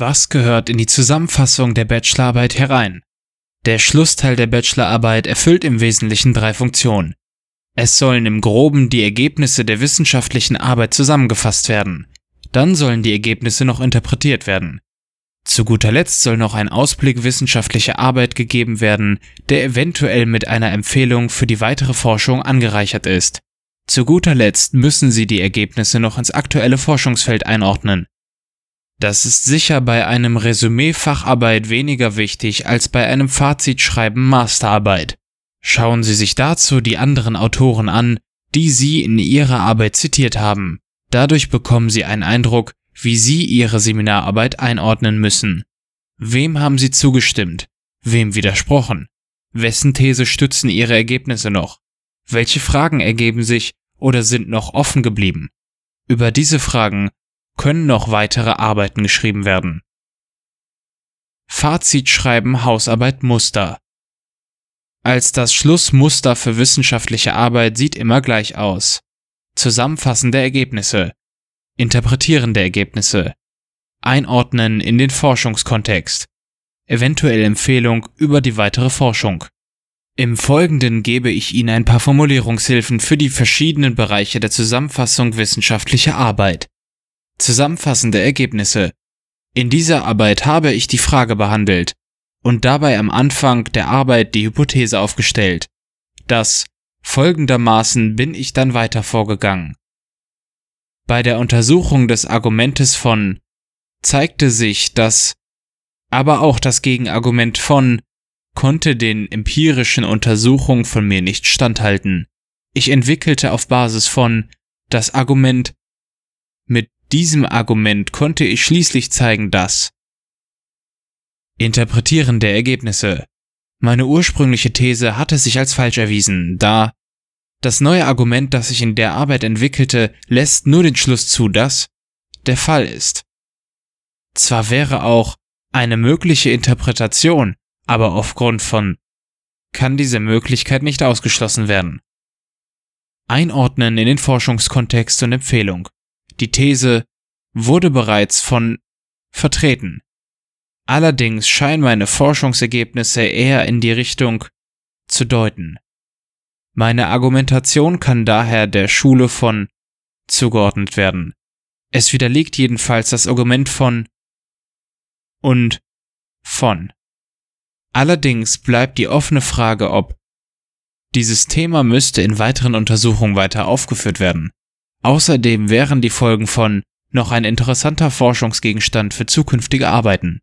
Was gehört in die Zusammenfassung der Bachelorarbeit herein? Der Schlussteil der Bachelorarbeit erfüllt im Wesentlichen drei Funktionen. Es sollen im groben die Ergebnisse der wissenschaftlichen Arbeit zusammengefasst werden. Dann sollen die Ergebnisse noch interpretiert werden. Zu guter Letzt soll noch ein Ausblick wissenschaftlicher Arbeit gegeben werden, der eventuell mit einer Empfehlung für die weitere Forschung angereichert ist. Zu guter Letzt müssen Sie die Ergebnisse noch ins aktuelle Forschungsfeld einordnen. Das ist sicher bei einem Resümee Facharbeit weniger wichtig als bei einem Fazitschreiben Masterarbeit. Schauen Sie sich dazu die anderen Autoren an, die Sie in Ihrer Arbeit zitiert haben. Dadurch bekommen Sie einen Eindruck, wie Sie Ihre Seminararbeit einordnen müssen. Wem haben Sie zugestimmt? Wem widersprochen? Wessen These stützen Ihre Ergebnisse noch? Welche Fragen ergeben sich oder sind noch offen geblieben? Über diese Fragen können noch weitere Arbeiten geschrieben werden. Fazit schreiben Hausarbeit Muster. Als das Schlussmuster für wissenschaftliche Arbeit sieht immer gleich aus. Zusammenfassende Ergebnisse, interpretierende Ergebnisse, einordnen in den Forschungskontext, eventuell Empfehlung über die weitere Forschung. Im Folgenden gebe ich Ihnen ein paar Formulierungshilfen für die verschiedenen Bereiche der Zusammenfassung wissenschaftlicher Arbeit. Zusammenfassende Ergebnisse. In dieser Arbeit habe ich die Frage behandelt und dabei am Anfang der Arbeit die Hypothese aufgestellt, dass folgendermaßen bin ich dann weiter vorgegangen. Bei der Untersuchung des Argumentes von zeigte sich, dass aber auch das Gegenargument von konnte den empirischen Untersuchungen von mir nicht standhalten. Ich entwickelte auf Basis von das Argument mit diesem Argument konnte ich schließlich zeigen, dass Interpretieren der Ergebnisse. Meine ursprüngliche These hatte sich als falsch erwiesen, da das neue Argument, das ich in der Arbeit entwickelte, lässt nur den Schluss zu, dass der Fall ist. Zwar wäre auch eine mögliche Interpretation, aber aufgrund von kann diese Möglichkeit nicht ausgeschlossen werden. Einordnen in den Forschungskontext und Empfehlung. Die These wurde bereits von vertreten. Allerdings scheinen meine Forschungsergebnisse eher in die Richtung zu deuten. Meine Argumentation kann daher der Schule von zugeordnet werden. Es widerlegt jedenfalls das Argument von und von. Allerdings bleibt die offene Frage, ob dieses Thema müsste in weiteren Untersuchungen weiter aufgeführt werden. Außerdem wären die Folgen von noch ein interessanter Forschungsgegenstand für zukünftige Arbeiten.